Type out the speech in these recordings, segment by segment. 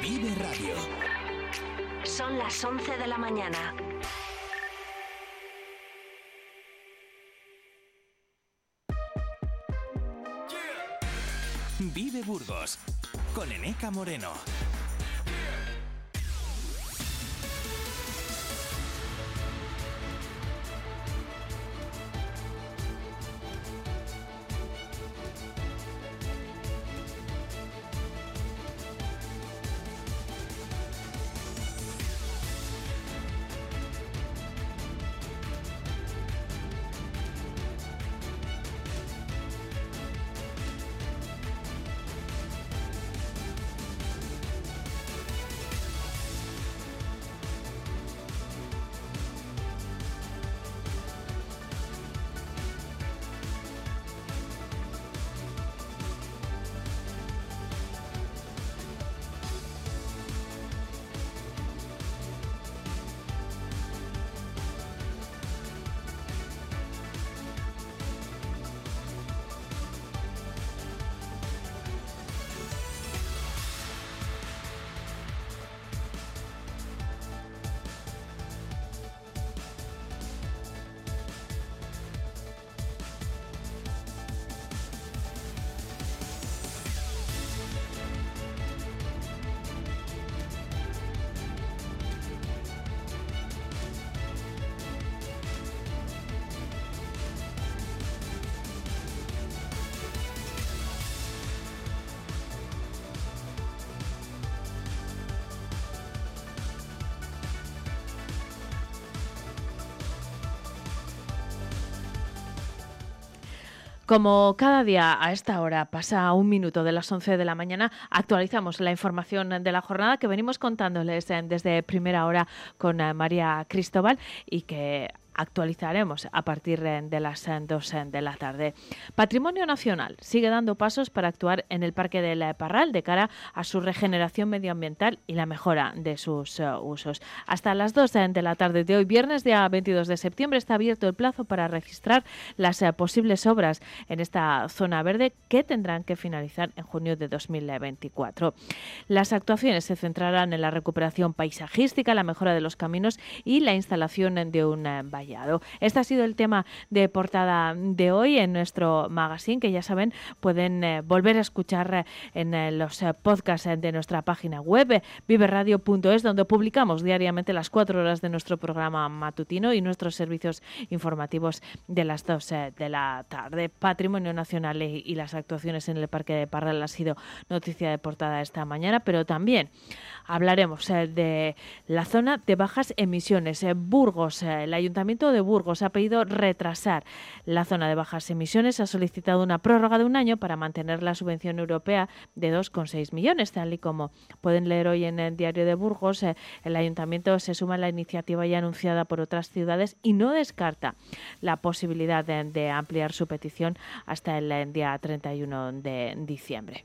Vive Radio. Son las 11 de la mañana. Vive Burgos con Eneca Moreno. Como cada día a esta hora pasa un minuto de las 11 de la mañana, actualizamos la información de la jornada que venimos contándoles eh, desde primera hora con eh, María Cristóbal y que actualizaremos a partir de las 2 de la tarde. Patrimonio Nacional sigue dando pasos para actuar en el Parque de la Parral de cara a su regeneración medioambiental y la mejora de sus uh, usos. Hasta las 2 de la tarde de hoy, viernes día 22 de septiembre, está abierto el plazo para registrar las uh, posibles obras en esta zona verde que tendrán que finalizar en junio de 2024. Las actuaciones se centrarán en la recuperación paisajística, la mejora de los caminos y la instalación de un uh, este ha sido el tema de portada de hoy en nuestro magazine, que ya saben, pueden eh, volver a escuchar eh, en eh, los podcasts de nuestra página web, viveradio.es, donde publicamos diariamente las cuatro horas de nuestro programa matutino y nuestros servicios informativos de las dos de la tarde. Patrimonio Nacional y las actuaciones en el Parque de Parral ha sido noticia de portada esta mañana, pero también hablaremos de la zona de bajas emisiones. Burgos, el Ayuntamiento de Burgos ha pedido retrasar la zona de bajas emisiones. Ha solicitado una prórroga de un año para mantener la subvención europea de 2,6 millones, tal y como pueden leer hoy en el diario de Burgos. Eh, el ayuntamiento se suma a la iniciativa ya anunciada por otras ciudades y no descarta la posibilidad de ampliar su petición hasta el día 31 de diciembre.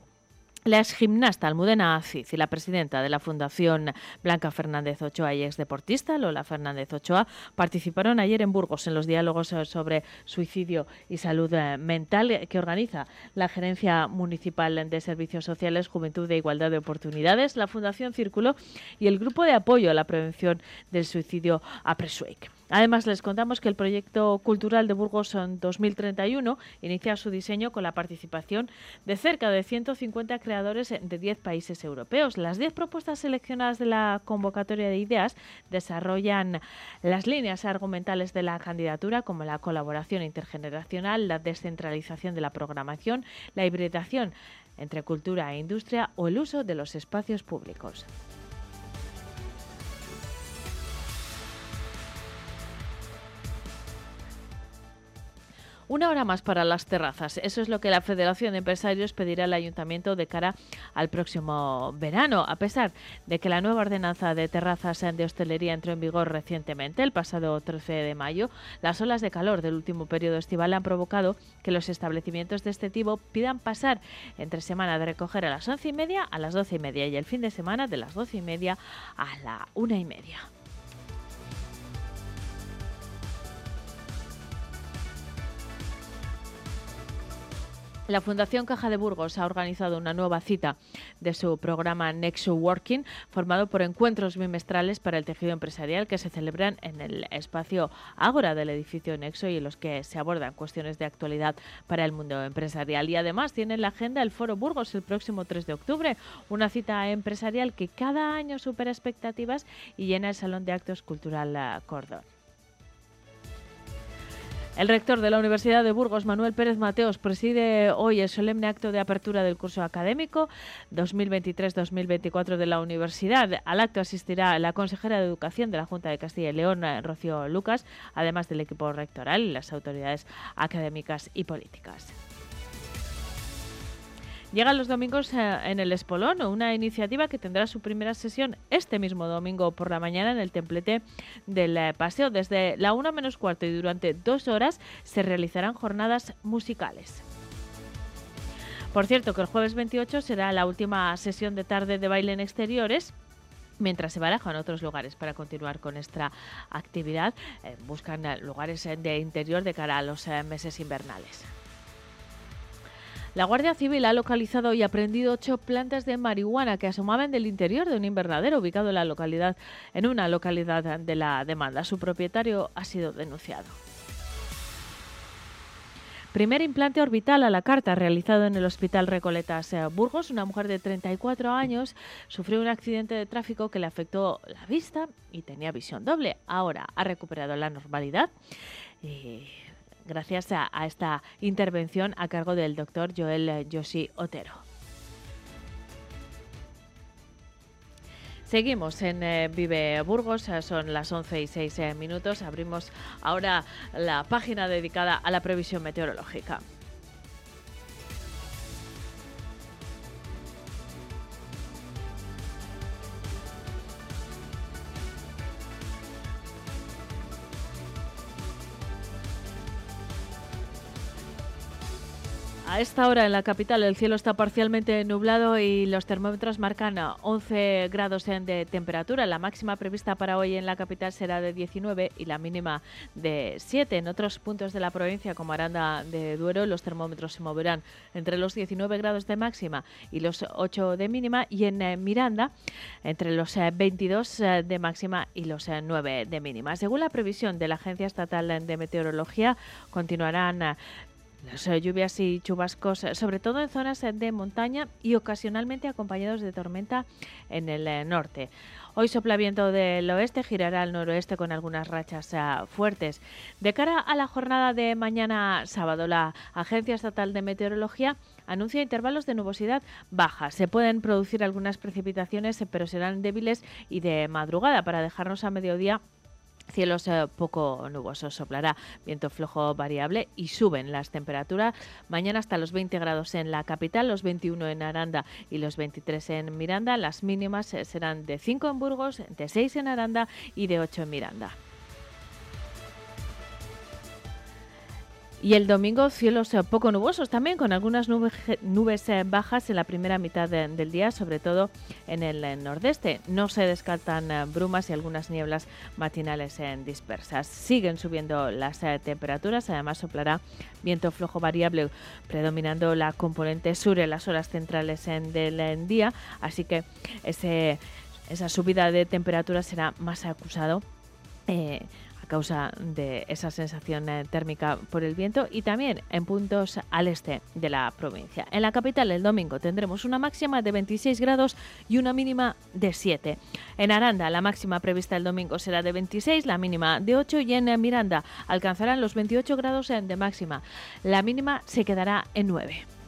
La ex gimnasta Almudena Aziz y la presidenta de la Fundación Blanca Fernández Ochoa y ex deportista Lola Fernández Ochoa participaron ayer en Burgos en los diálogos eh, sobre suicidio y salud eh, mental que organiza la Gerencia Municipal de Servicios Sociales, Juventud e Igualdad de Oportunidades, la Fundación Círculo y el Grupo de Apoyo a la Prevención del Suicidio APRESUEC. Además, les contamos que el proyecto cultural de Burgos en 2031 inicia su diseño con la participación de cerca de 150 creadores de 10 países europeos. Las 10 propuestas seleccionadas de la convocatoria de ideas desarrollan las líneas argumentales de la candidatura como la colaboración intergeneracional, la descentralización de la programación, la hibridación entre cultura e industria o el uso de los espacios públicos. Una hora más para las terrazas. Eso es lo que la Federación de Empresarios pedirá al Ayuntamiento de cara al próximo verano, a pesar de que la nueva ordenanza de terrazas de hostelería entró en vigor recientemente, el pasado 13 de mayo. Las olas de calor del último periodo estival han provocado que los establecimientos de este tipo pidan pasar entre semana de recoger a las once y media a las doce y media y el fin de semana de las doce y media a la una y media. La Fundación Caja de Burgos ha organizado una nueva cita de su programa Nexo Working, formado por encuentros bimestrales para el tejido empresarial que se celebran en el espacio Ágora del edificio Nexo y en los que se abordan cuestiones de actualidad para el mundo empresarial. Y además tiene en la agenda el Foro Burgos el próximo 3 de octubre, una cita empresarial que cada año supera expectativas y llena el Salón de Actos Cultural eh, Cordón. El rector de la Universidad de Burgos, Manuel Pérez Mateos, preside hoy el solemne acto de apertura del curso académico 2023-2024 de la universidad. Al acto asistirá la consejera de Educación de la Junta de Castilla y León, Rocío Lucas, además del equipo rectoral y las autoridades académicas y políticas. Llegan los domingos eh, en el Espolón, una iniciativa que tendrá su primera sesión este mismo domingo por la mañana en el templete del eh, paseo. Desde la una menos cuarto y durante dos horas se realizarán jornadas musicales. Por cierto, que el jueves 28 será la última sesión de tarde de baile en exteriores mientras se barajan otros lugares para continuar con esta actividad. Eh, buscan lugares de interior de cara a los meses invernales. La Guardia Civil ha localizado y aprendido ocho plantas de marihuana que asomaban del interior de un invernadero ubicado en la localidad, en una localidad de la demanda. Su propietario ha sido denunciado. Primer implante orbital a la carta realizado en el Hospital Recoletas Burgos. Una mujer de 34 años sufrió un accidente de tráfico que le afectó la vista y tenía visión doble. Ahora ha recuperado la normalidad. Gracias a, esta intervención a cargo del doctor Joel Yoshi Otero. Seguimos en eh, Vive Burgos, eh, son las 11 y 6 eh, minutos. Abrimos ahora la página dedicada a la previsión meteorológica. A esta hora en la capital el cielo está parcialmente nublado y los termómetros marcan 11 grados de temperatura. La máxima prevista para hoy en la capital será de 19 y la mínima de 7. En otros puntos de la provincia, como Aranda de Duero, los termómetros se moverán entre los 19 grados de máxima y los 8 de mínima y en eh, Miranda entre los 22 eh, eh, de máxima y los 9 de mínima. Según la previsión de la Agencia Estatal de Meteorología, continuarán las eh, lluvias y chubascos, eh, sobre todo en zonas eh, de montaña y ocasionalmente acompañados de tormenta en el norte. Hoy sopla viento del oeste, girará al noroeste con algunas rachas fuertes. De cara a la jornada de mañana sábado, la Agencia Estatal de Meteorología anuncia intervalos de nubosidad baja. Se pueden producir algunas precipitaciones, pero serán débiles y de madrugada para dejarnos a mediodía Cielos eh, poco nubosos, soplará viento flojo variable y suben las temperaturas. Mañana hasta los 20 grados en la capital, los 21 en Aranda y los 23 en Miranda. Las mínimas eh, serán de 5 en Burgos, de 6 en Aranda y de 8 en Miranda. Y el domingo cielos eh, poco nubosos también, con algunas nubes, eh, bajas en la primera mitad del día, sobre todo en el eh, nordeste. No se descartan brumas y algunas nieblas matinales dispersas. Siguen subiendo las temperaturas, además soplará viento flojo variable predominando la componente sur en las horas centrales del día, así que esa subida de temperatura será más acusado causa de esa sensación eh, térmica por el viento y también en puntos al este de la provincia. En la capital el domingo tendremos una máxima de 26 grados y una mínima de 7. En Aranda la máxima prevista el domingo será de 26, la mínima de 8 y en Miranda alcanzarán los 28 grados de máxima. La mínima se quedará en 9.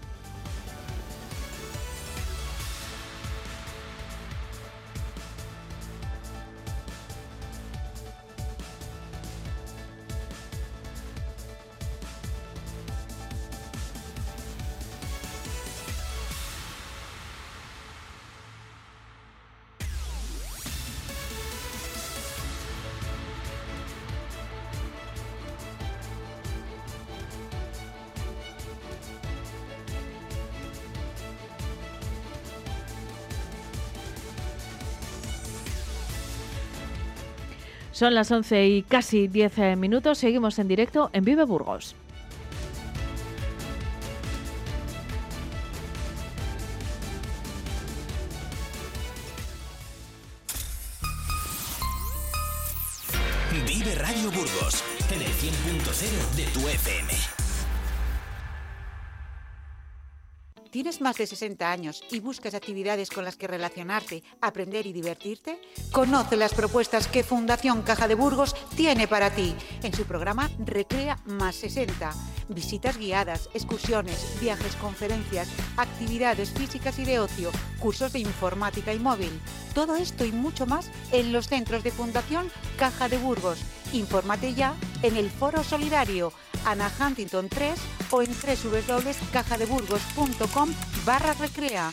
Son las 11 y casi 10 eh, minutos. Seguimos en directo en Vive Burgos. Más de 60 años y buscas actividades con las que relacionarte, aprender y divertirte? Conoce las propuestas que Fundación Caja de Burgos tiene para ti en su programa Recrea más 60. Visitas guiadas, excursiones, viajes, conferencias, actividades físicas y de ocio, cursos de informática y móvil. Todo esto y mucho más en los centros de Fundación Caja de Burgos. Infórmate ya en el Foro Solidario Ana Huntington 3 o en www.cajadeburgos.com barra recrea.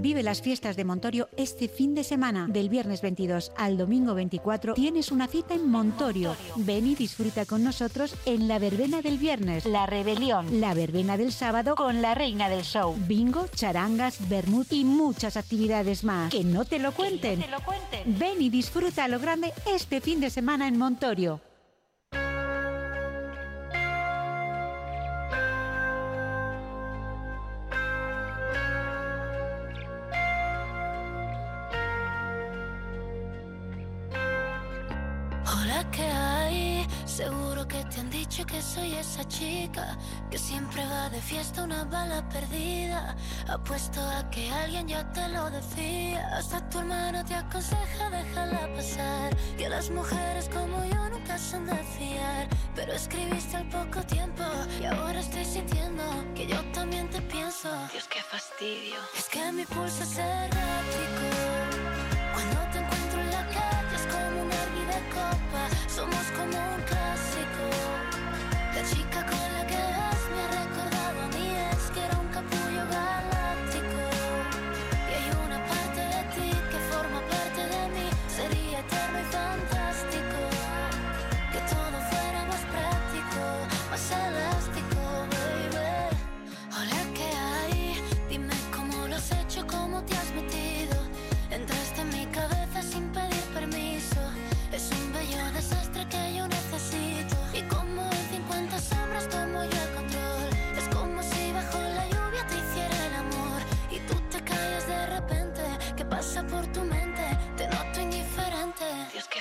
Vive las fiestas de Montorio este fin de semana. Del viernes 22 al domingo 24 tienes una cita en Montorio. Ven y disfruta con nosotros en la verbena del viernes. La rebelión. La verbena del sábado con la reina del show. Bingo, charangas, vermut y muchas actividades más. Que no te lo cuenten. te lo cuenten. Ven y disfruta a lo grande este fin de semana en Montorio. Soy esa chica que siempre va de fiesta una bala perdida. Apuesto a que alguien ya te lo decía. Hasta tu hermano te aconseja déjala pasar. Que las mujeres como yo nunca son de fiar. Pero escribiste al poco tiempo y ahora estoy sintiendo que yo también te pienso. Dios, qué fastidio. Es que mi pulso es errático. Cuando te encuentro en la calle es como un de copa. Somos como un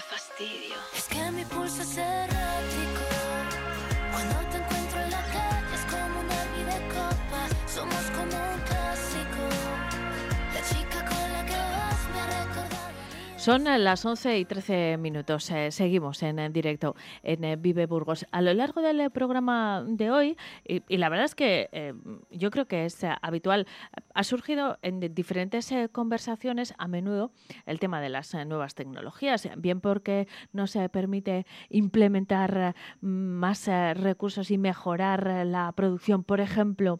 fastidio. Es que mi pulso es errático. Cuando te Son las 11 y 13 minutos. Eh, seguimos en, directo en eh, Vive Burgos. A lo largo del eh, programa de hoy, y, la verdad es que yo creo que es habitual, ha surgido en di- diferentes conversaciones a menudo el tema de las nuevas tecnologías, bien porque nos permite implementar más recursos y mejorar la producción, por ejemplo,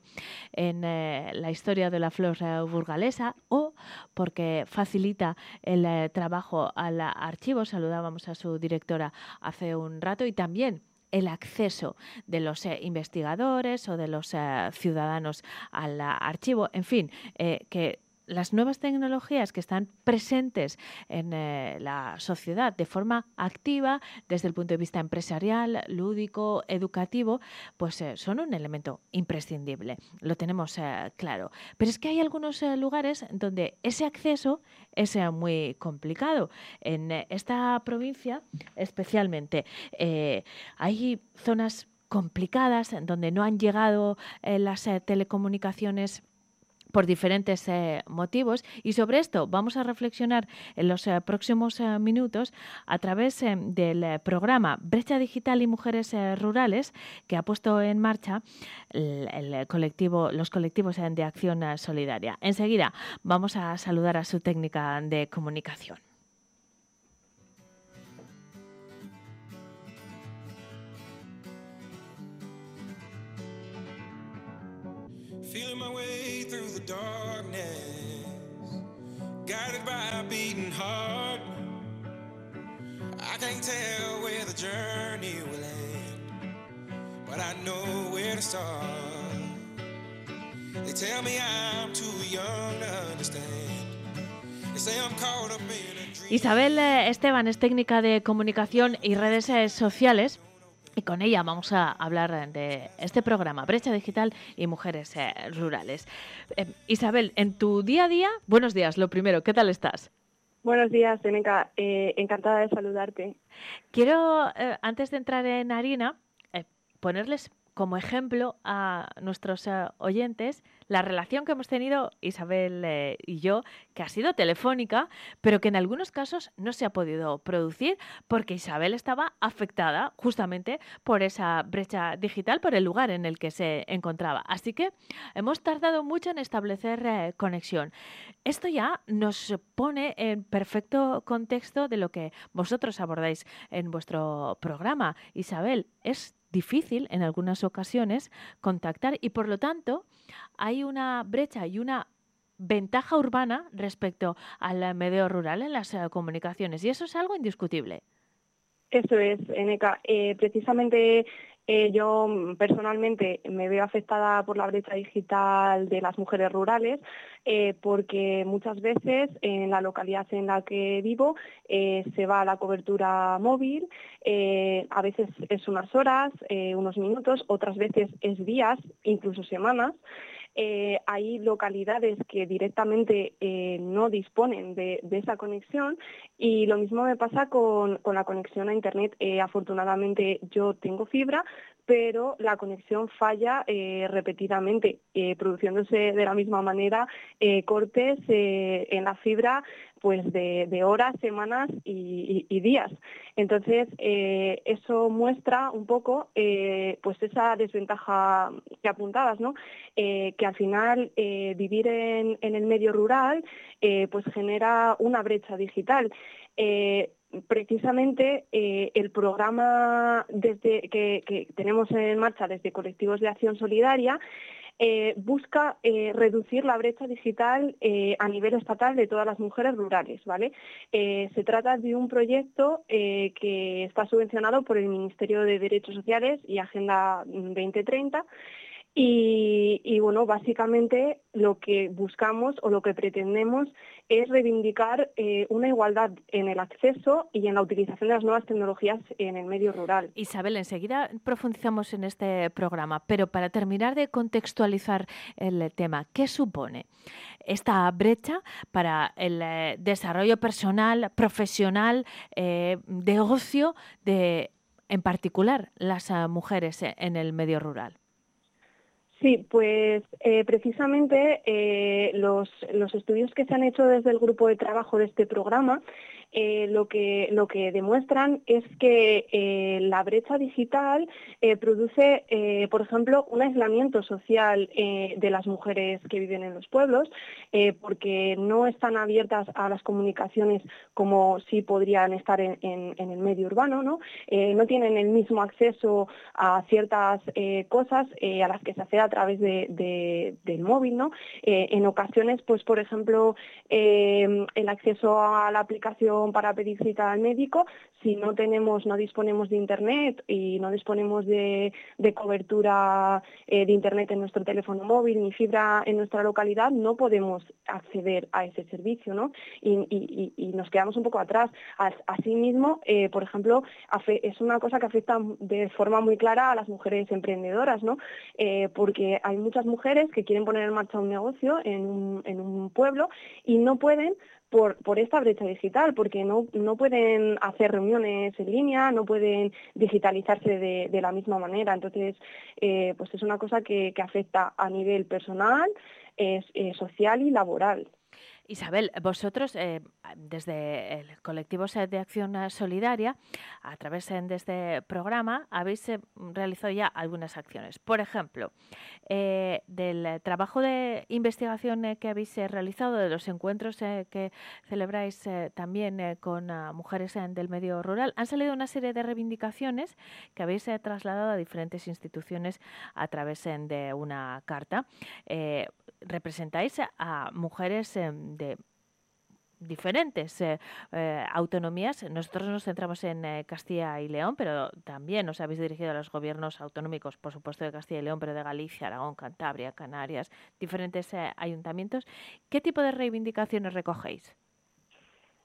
en la historia de la flor burgalesa, o porque facilita el eh, trabajo al archivo. Saludábamos a su directora hace un rato y también el acceso de los eh, investigadores o de los eh, ciudadanos al archivo. En fin, eh, que las nuevas tecnologías que están presentes en eh, la sociedad de forma activa desde el punto de vista empresarial, lúdico, educativo, pues eh, son un elemento imprescindible. Lo tenemos eh, claro. Pero es que hay algunos lugares donde ese acceso es muy complicado. En esta provincia, especialmente, hay zonas complicadas donde no han llegado las telecomunicaciones por diferentes eh, motivos y sobre esto vamos a reflexionar en los eh, próximos eh, minutos a través eh, del programa Brecha Digital y Mujeres Rurales que ha puesto en marcha el, colectivo, los colectivos de acción solidaria. Enseguida vamos a saludar a su técnica de comunicación. Darkness, guided by a beating heart. I can't tell where the journey will end, but I know where to start. They tell me I'm too young to understand. They say I'm caught up in a dream. Isabel eh, Esteban es técnica de comunicación y redes eh, sociales. Y con ella vamos a hablar de este programa, Brecha Digital y Mujeres eh, Rurales. Eh, Isabel, en tu día a día, buenos días, lo primero, ¿qué tal estás? Buenos días, Teneca. Eh, encantada de saludarte. Quiero, antes de entrar en harina, ponerles como ejemplo a nuestros eh, oyentes la relación que hemos tenido Isabel eh, y yo, que ha sido telefónica, pero que en algunos casos no se ha podido producir porque Isabel estaba afectada justamente por esa brecha digital, por el lugar en el que se encontraba. Así que hemos tardado mucho en establecer eh, conexión. Esto ya nos pone en perfecto contexto de lo que vosotros abordáis en vuestro programa. Isabel, es difícil en algunas ocasiones contactar y por lo tanto hay una brecha y una ventaja urbana respecto al medio rural en las eh, comunicaciones y eso es algo indiscutible. Eso es, Eneca. Eh, precisamente eh, yo mm, personalmente me veo afectada por la brecha digital de las mujeres rurales eh, porque muchas veces en la localidad en la que vivo eh, se va a la cobertura móvil, a veces es unas horas, unos minutos, otras veces es días, incluso semanas. Eh, hay localidades que directamente eh, no disponen de, esa conexión y lo mismo me pasa con, con la conexión a Internet. Eh, afortunadamente yo tengo fibra, pero la conexión falla eh, repetidamente, eh, produciéndose de la misma manera eh, cortes en la fibra pues de, horas, semanas y, días. Entonces, eso muestra un poco pues esa desventaja que apuntabas, ¿no? Que al final vivir en, el medio rural pues genera una brecha digital. Precisamente eh, el programa desde, que, tenemos en marcha desde Colectivos de Acción Solidaria eh, busca eh, reducir la brecha digital a nivel estatal de todas las mujeres rurales, ¿vale? Se trata de un proyecto que está subvencionado por el Ministerio de Derechos Sociales y Agenda 2030 y, bueno, básicamente lo que buscamos o lo que pretendemos es reivindicar eh, una igualdad en el acceso y en la utilización de las nuevas tecnologías en el medio rural. Isabel, enseguida profundizamos en este programa, pero para terminar de contextualizar el tema, ¿qué supone esta brecha para el eh, desarrollo personal, profesional, eh, de ocio de, en particular, las uh, mujeres en el medio rural? Sí, pues eh, precisamente eh, los, los, estudios que se han hecho desde el grupo de trabajo de este programa eh, lo, que, lo que demuestran es que eh, la brecha digital eh, produce, por ejemplo, un aislamiento social de las mujeres que viven en los pueblos, porque no están abiertas a las comunicaciones como sí podrían estar en, el medio urbano, ¿no? No tienen el mismo acceso a ciertas cosas a las que se accede a través de, de, del móvil, ¿no? en ocasiones, pues, por ejemplo, el acceso a la aplicación para pedir cita al médico, si no tenemos, no disponemos de internet y no disponemos de, cobertura eh, de internet en nuestro teléfono móvil ni fibra en nuestra localidad, no podemos acceder a ese servicio, ¿no? Y, nos quedamos un poco atrás. Asimismo, eh, por ejemplo, es una cosa que afecta de forma muy clara a las mujeres emprendedoras, ¿no? Eh, porque hay muchas mujeres que quieren poner en marcha un negocio en un pueblo y no pueden por, por esta brecha digital, porque no, no pueden hacer reuniones en línea, no pueden digitalizarse de, de la misma manera. Entonces, eh, pues es una cosa que, que afecta a nivel personal, eh, social y laboral. Isabel, vosotros eh, desde el colectivo de acción solidaria, a través de este programa, habéis eh, realizado ya algunas acciones. Por ejemplo, eh, del trabajo de investigación eh, que habéis realizado, de los encuentros eh, que celebráis también eh, con mujeres del medio rural, han salido una serie de reivindicaciones que habéis eh, trasladado a diferentes instituciones a través de una carta. Eh, representáis a mujeres de diferentes eh, eh, autonomías. Nosotros nos centramos en eh, Castilla y León, pero también os habéis dirigido a los gobiernos autonómicos, por supuesto, de Castilla y León, pero de Galicia, Aragón, Cantabria, Canarias, diferentes ayuntamientos. ¿Qué tipo de reivindicaciones recogéis?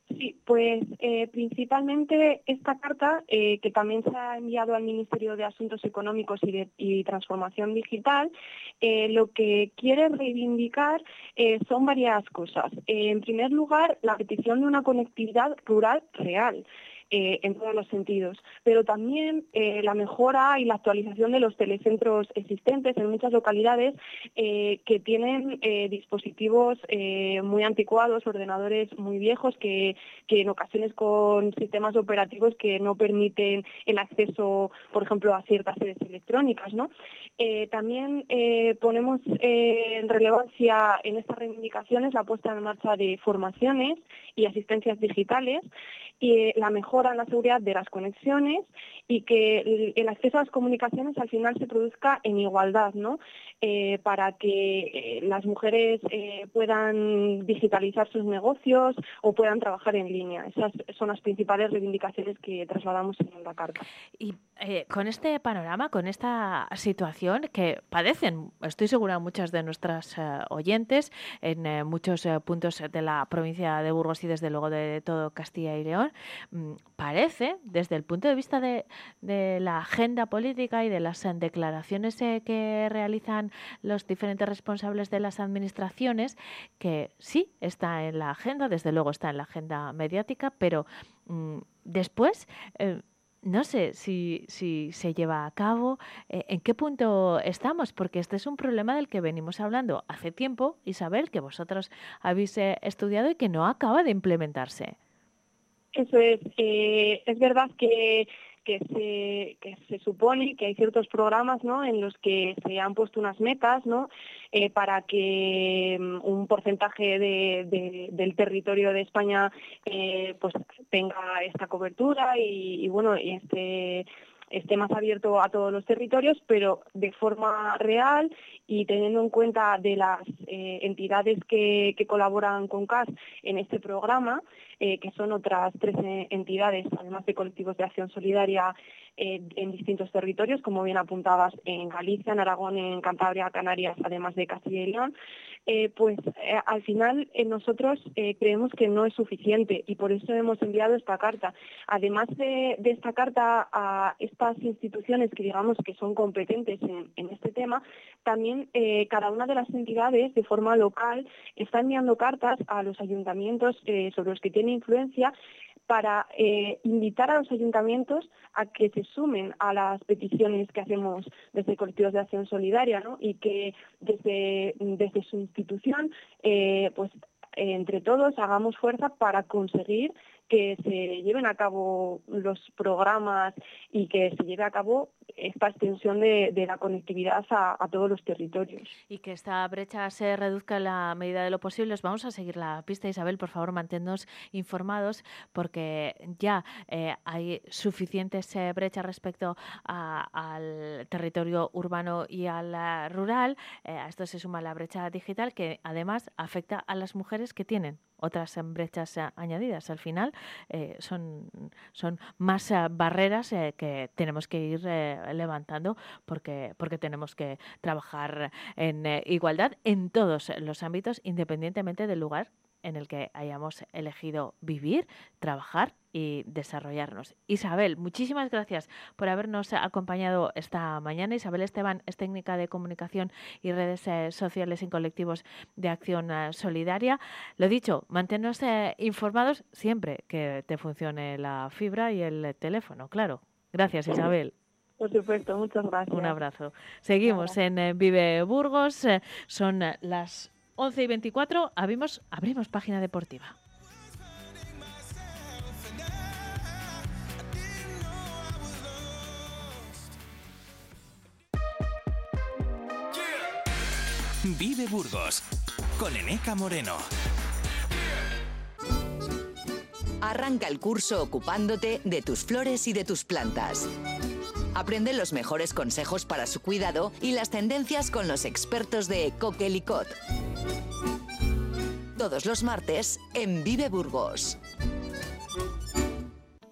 Sí, pues eh, principalmente esta carta, eh, que también se ha enviado al Ministerio de Asuntos Económicos y, Transformación Digital, eh, lo que quiere reivindicar son varias cosas. en primer lugar, la petición de una conectividad rural real. Eh, en todos los sentidos. Pero también eh, la mejora y la actualización de los telecentros existentes en muchas localidades eh, que tienen dispositivos muy anticuados, ordenadores muy viejos, que, en ocasiones con sistemas operativos que no permiten el acceso, por ejemplo, a ciertas sedes electrónicas. también ponemos en relevancia en estas reivindicaciones la puesta en marcha de formaciones y asistencias digitales y la mejora en la seguridad de las conexiones y que el acceso a las comunicaciones al final se produzca en igualdad, ¿no? Eh, para que eh, las mujeres eh, puedan digitalizar sus negocios o puedan trabajar en línea. Esas son las principales reivindicaciones que trasladamos en la carta. Y con este panorama, con esta situación que padecen, estoy segura, muchas de nuestras oyentes en muchos puntos de la provincia de Burgos y desde luego de todo Castilla y León, mm, parece, desde el punto de vista de, la agenda política y de las declaraciones eh, que realizan los diferentes responsables de las administraciones, que sí está en la agenda, desde luego está en la agenda mediática, pero mm, después... Eh, no sé si, si, se lleva a cabo, eh, en qué punto estamos, porque este es un problema del que venimos hablando hace tiempo, Isabel, que vosotros habéis estudiado y que no acaba de implementarse. Eso es. Eh, es verdad que, que, se, se supone que hay ciertos programas ¿no? en los que se han puesto unas metas ¿no? Eh, para que mm, un porcentaje de, del territorio de España eh, pues tenga esta cobertura y, y bueno este esté más abierto a todos los territorios, pero de forma real y teniendo en cuenta de las eh, entidades que, colaboran con CAS en este programa, eh, que son otras tres eh, entidades, además de colectivos de acción solidaria en distintos territorios, como bien apuntabas, en Galicia, en Aragón, en Cantabria, Canarias, además de Castilla y León, eh, pues eh, al final eh, nosotros creemos que no es suficiente y por eso hemos enviado esta carta. Además de, esta carta a estas instituciones que digamos que son competentes en, este tema, también cada una de las entidades de forma local está enviando cartas a los ayuntamientos sobre los que tiene influencia para eh, invitar a los ayuntamientos a que se sumen a las peticiones que hacemos desde colectivos de acción solidaria ¿no? y que desde, desde su institución eh, pues entre todos hagamos fuerza para conseguir que se lleven a cabo los programas y que se lleve a cabo esta extensión de, la conectividad a, todos los territorios. Y que esta brecha se reduzca en la medida de lo posible. vamos a seguir la pista, Isabel. Por favor, manténnos informados porque ya eh, hay suficientes eh, brechas respecto al territorio urbano y al eh, rural. a esto se suma la brecha digital que además afecta a las mujeres que tienen otras brechas añadidas. Al final eh, son, son más eh, barreras eh, que tenemos que ir levantando porque, porque tenemos que trabajar en igualdad en todos los ámbitos, independientemente del lugar en el que hayamos elegido vivir, trabajar y desarrollarnos. Isabel, muchísimas gracias por habernos acompañado esta mañana. Isabel Esteban es técnica de comunicación y redes eh, sociales en colectivos de acción eh, solidaria. Lo dicho, manténnos eh, informados siempre que te funcione la fibra y el teléfono, claro. Gracias, Isabel. Por supuesto, muchas gracias. Un abrazo. Seguimos en Vive Burgos. Son las 11 y 24 abrimos, abrimos página deportiva. Vive Burgos con Eneca Moreno. Arranca el curso ocupándote de tus flores y de tus plantas. Aprende los mejores consejos para su cuidado y las tendencias con los expertos de Coquelicot todos los martes en Vive Burgos.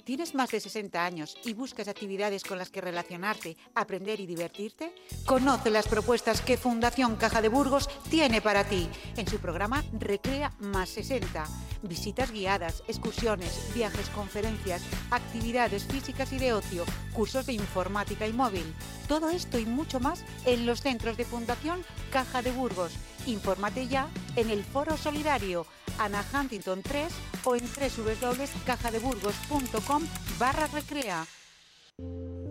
¿Tienes más de 60 años y buscas actividades con las que relacionarte, aprender y divertirte? Conoce las propuestas que Fundación Caja de Burgos tiene para ti en su programa Recrea más 60. Visitas guiadas, excursiones, viajes, conferencias, actividades físicas y de ocio, cursos de informática y móvil. Todo esto y mucho más en los centros de Fundación Caja de Burgos. Infórmate ya en el Foro Solidario Ana Huntington 3 o en www.cajadeburgos.com barra recrea.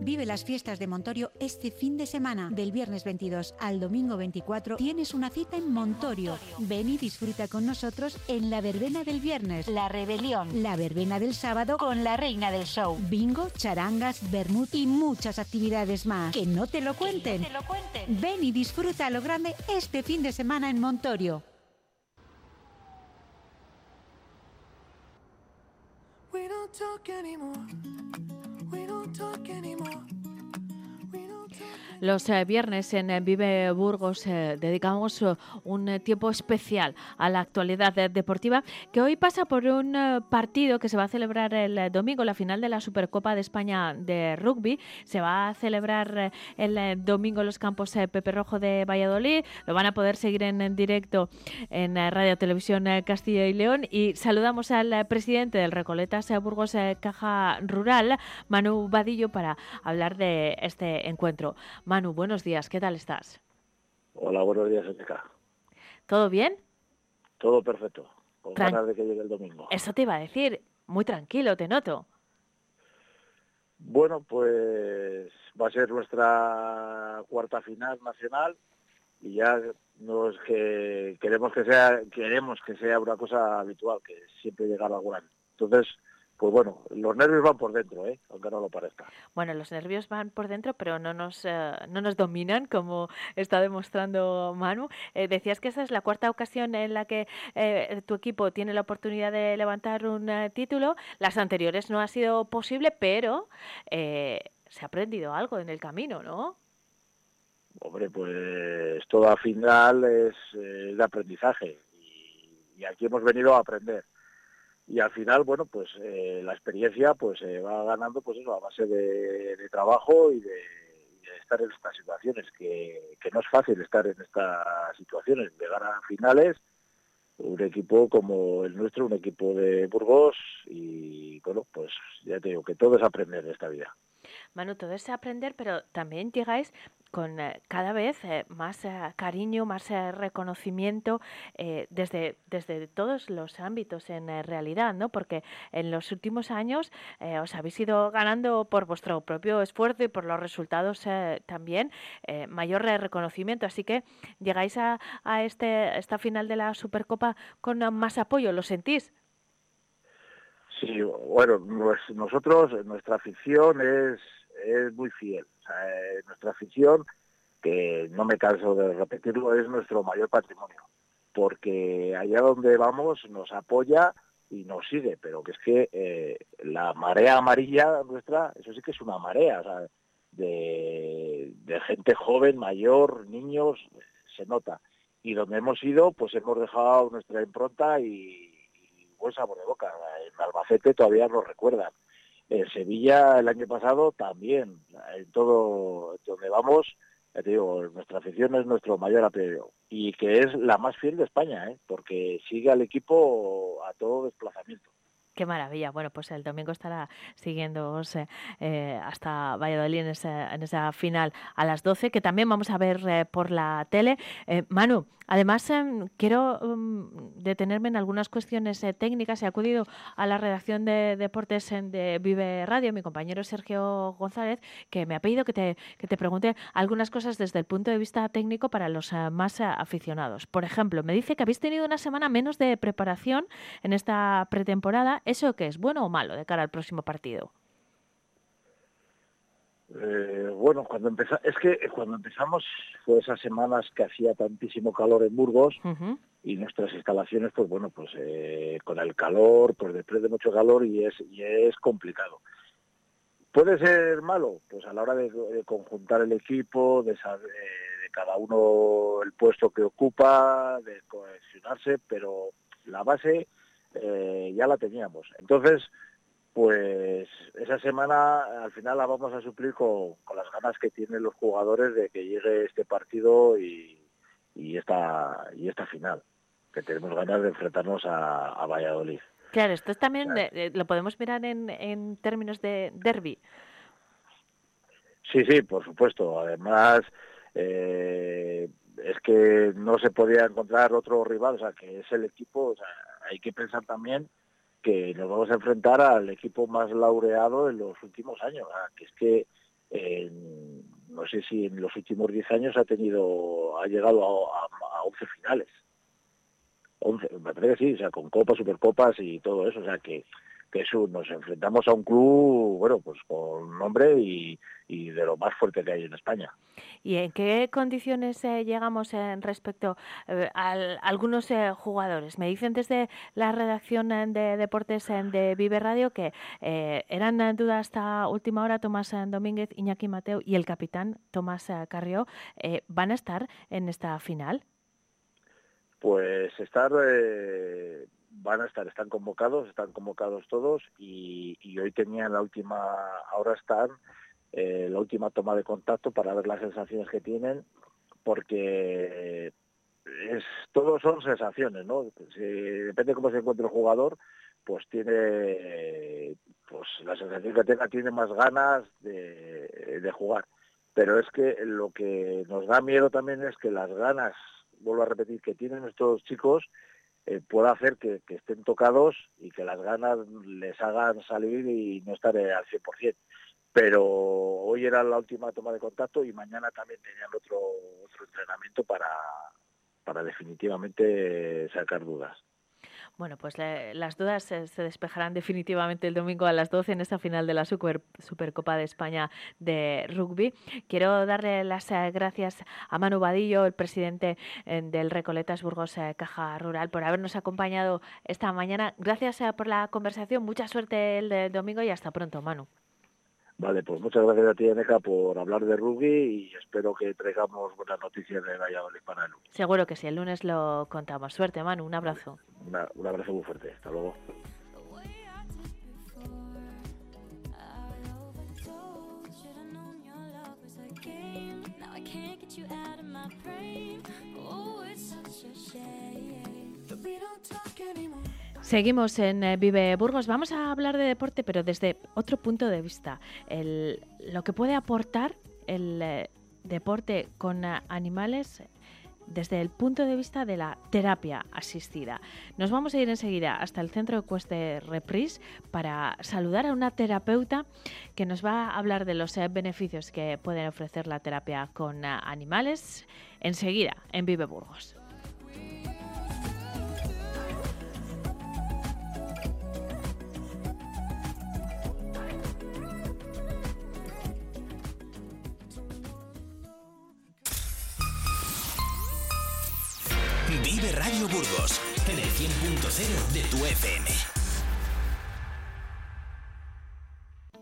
Vive las fiestas de Montorio este fin de semana. Del viernes 22 al domingo 24 tienes una cita en Montorio. Ven y disfruta con nosotros en la verbena del viernes. La rebelión. La verbena del sábado Con la reina del show. bingo, charangas, vermut y muchas actividades más. Que no te lo cuenten. te lo cuenten. Ven y disfruta a lo grande este fin de semana en Montorio. We don't talk anymore. We don't talk anymore. We don't talk Los eh, viernes en eh, Vive Burgos eh, dedicamos un tiempo especial a la actualidad deportiva que hoy pasa por un partido que se va a celebrar el domingo, la final de la Supercopa de España de rugby. Se va a celebrar el domingo en los campos Pepe Rojo de Valladolid. Lo van a poder seguir en, directo en Radio Televisión Castilla y León. Y saludamos al presidente del Recoletas Burgos Caja Rural, Manu Vadillo, para hablar de este encuentro. Manu, buenos días, ¿qué tal estás? Hola, buenos días, Erika. ¿Todo bien? Todo perfecto. Con Tran- ganas de que llegue el domingo. Eso te iba a decir, muy tranquilo, te noto. Bueno, pues va a ser nuestra cuarta final nacional y ya no es que queremos que sea queremos que sea una cosa habitual, que siempre llegar a alguna. Entonces, pues bueno, los nervios van por dentro, ¿eh? aunque no lo parezca. Bueno, los nervios van por dentro, pero no nos, eh, no nos dominan, como está demostrando Manu. Eh, decías que esa es la cuarta ocasión en la que eh, tu equipo tiene la oportunidad de levantar un título. Las anteriores no ha sido posible, pero eh, se ha aprendido algo en el camino, ¿no? Hombre, pues toda final es de aprendizaje y, y aquí hemos venido a aprender. Y al final, bueno, pues eh, la experiencia pues se va ganando pues eso a base de, de trabajo y de, de estar en estas situaciones, que, que no es fácil estar en estas situaciones, llegar a finales, un equipo como el nuestro, un equipo de Burgos y bueno, pues ya te digo que todo es aprender en esta vida. Manu, todo es aprender, pero también llegáis con eh, cada vez eh, más eh, cariño, más reconocimiento desde, desde todos los ámbitos en realidad, ¿no? Porque en los últimos años os habéis ido ganando por vuestro propio esfuerzo y por los resultados también mayor reconocimiento. Así que llegáis a, a este, esta final de la Supercopa con más apoyo, ¿lo sentís? Sí, bueno, nos- nosotros, nuestra afición es, es muy fiel. Eh, nuestra afición, que no me canso de repetirlo, es nuestro mayor patrimonio. Porque allá donde vamos nos apoya y nos sigue, pero que es que eh, la marea amarilla nuestra, eso sí que es una marea, de, gente joven, mayor, niños, se nota. Y donde hemos ido, pues hemos dejado nuestra impronta y buen sabor de boca. En Albacete todavía nos recuerdan. En Sevilla el año pasado también. En todo donde vamos, te digo, nuestra afición es nuestro mayor apoyo y que es la más fiel de España, ¿eh? porque sigue al equipo a todo desplazamiento. Qué maravilla. Bueno, pues el domingo estará siguiéndoos eh, hasta Valladolid en esa, final a las 12, que también vamos a ver eh, por la tele. Eh, Manu, además em, quiero em, detenerme en algunas cuestiones técnicas. He acudido a la redacción de deportes de Vive Radio, mi compañero Sergio González, que me ha pedido que te, que te pregunte algunas cosas desde el punto de vista técnico para los más aficionados. Por ejemplo, me dice que habéis tenido una semana menos de preparación en esta pretemporada. ¿Eso qué es? ¿Bueno o malo de cara al próximo partido? Eh, bueno, cuando empeza- es que cuando empezamos fue esas semanas que hacía tantísimo calor en Burgos y nuestras instalaciones, pues bueno, pues eh, con el calor, pues después de mucho calor y es, y es complicado. ¿Puede ser malo? Pues a la hora de, de conjuntar el equipo, de saber de cada uno el puesto que ocupa, de cohesionarse, pero la base eh, ya la teníamos. Entonces, pues esa semana al final la vamos a suplir con, con las ganas que tienen los jugadores de que llegue este partido y, y esta y esta final que tenemos ganas de enfrentarnos a, a Valladolid Claro, esto es también eh, lo podemos mirar en, en términos de derby. sí sí por supuesto además eh, es que no se podía encontrar otro rival o sea que es el equipo o sea, hay que pensar también que nos vamos a enfrentar al equipo más laureado en los últimos años, que es que no sé si en los últimos 10 años ha tenido, ha llegado a, a, a 11 finales. 11, me parece que sí, o sea, con copas, supercopas y todo eso, o sea, que, que eso, nos enfrentamos a un club, bueno, pues con nombre y, y de lo más fuerte que hay en España. ¿Y en qué condiciones eh, llegamos en respecto eh, a algunos eh, jugadores? Me dicen desde la redacción eh, de deportes eh, de Vive Radio que eh, eran en duda hasta última hora Tomás eh, Domínguez, Iñaki Mateo y el capitán Tomás eh, Carrió. Eh, ¿Van a estar en esta final? Pues estar, eh, van a estar, están convocados, están convocados todos y, hoy tenían la última, ahora están eh, la última toma de contacto para ver las sensaciones que tienen, porque es, todos son sensaciones, ¿no? Depende de cómo se encuentre el jugador, pues tiene, pues la sensación que tenga tiene más ganas de, de jugar. Pero es que lo que nos da miedo también es que las ganas, vuelvo a repetir, que tienen estos chicos eh, pueda hacer que, estén tocados y que las ganas les hagan salir y no estar eh, al 100%. Pero hoy era la última toma de contacto y mañana también tenían otro, otro entrenamiento para, para definitivamente sacar dudas. Bueno, pues le- las dudas se despejarán definitivamente el domingo a las 12 en esta final de la Super- Supercopa de España de rugby. Quiero darle las eh, gracias a Manu Vadillo, el presidente eh, del Recoletas Burgos eh, Caja Rural, por habernos acompañado esta mañana. Gracias por la conversación, mucha suerte el domingo y hasta pronto, Manu. Vale, pues muchas gracias a ti, Eneca, por hablar de rugby y espero que traigamos buenas noticias de Valladolid para el lunes. Seguro que sí, el lunes lo contamos. Suerte, Manu, un abrazo. Una- un abrazo muy fuerte. Hasta luego. We don't talk anymore. Seguimos en eh, Vive Burgos. Vamos a hablar de deporte, pero desde otro punto de vista. Lo que puede aportar el eh, deporte con eh, animales desde el punto de vista de la terapia asistida. Nos vamos a ir enseguida hasta el centro de Cueste Reprise para saludar a una terapeuta que nos va a hablar de los beneficios que pueden ofrecer la terapia con animales. Enseguida en Vive Burgos. Burgos en el 100.0 de tu FM.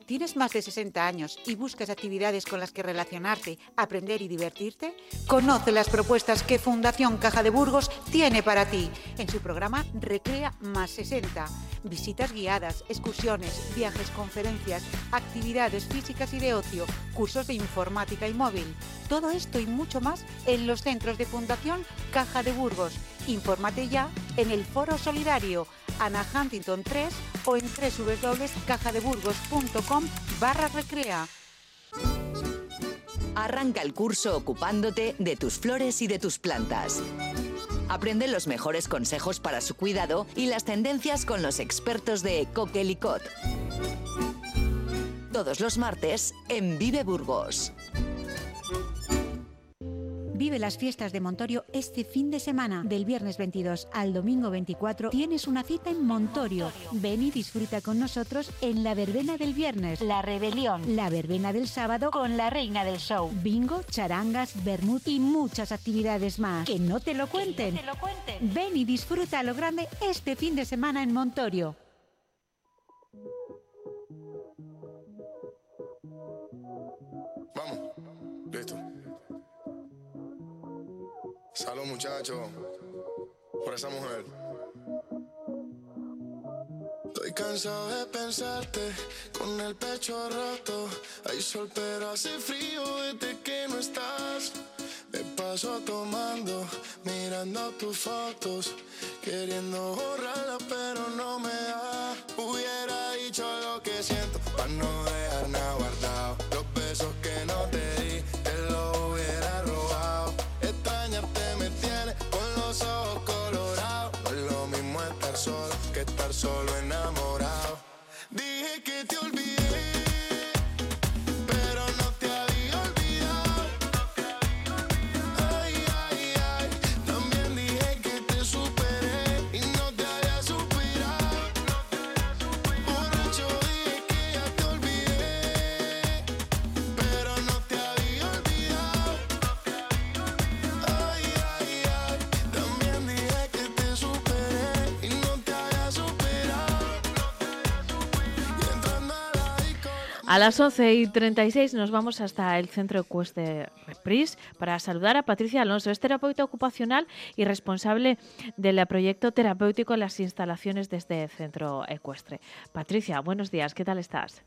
¿Tienes más de 60 años y buscas actividades con las que relacionarte, aprender y divertirte? Conoce las propuestas que Fundación Caja de Burgos tiene para ti en su programa Recrea más 60. Visitas guiadas, excursiones, viajes, conferencias, actividades físicas y de ocio, cursos de informática y móvil. Todo esto y mucho más en los centros de Fundación Caja de Burgos. Infórmate ya en el Foro Solidario Ana Huntington 3 o en www.cajadeburgos.com barra recrea. Arranca el curso ocupándote de tus flores y de tus plantas. Aprende los mejores consejos para su cuidado y las tendencias con los expertos de Coquelicot. Todos los martes en Vive Burgos. Vive las fiestas de Montorio este fin de semana. Del viernes 22 al domingo 24 tienes una cita en Montorio. Ven y disfruta con nosotros en la verbena del viernes. La rebelión. La verbena del sábado con la reina del show. Bingo, charangas, vermut y muchas actividades más. Que no te lo cuenten. Ven y disfruta a lo grande este fin de semana en Montorio. Vamos, Salud, muchachos, por esa mujer. cansado de pensarte con el pecho roto. Hay sol, pero hace frío desde que no estás. Me paso tomando, mirando tus fotos, queriendo borrarlas, pero no me da. Hubiera dicho lo que siento, para no dejar nada guardado. A las 11 y 36 nos vamos hasta el Centro Ecuestre Reprise para saludar a Patricia Alonso. Es terapeuta ocupacional y responsable del proyecto terapéutico en las instalaciones de este centro ecuestre. Patricia, buenos días, ¿qué tal estás?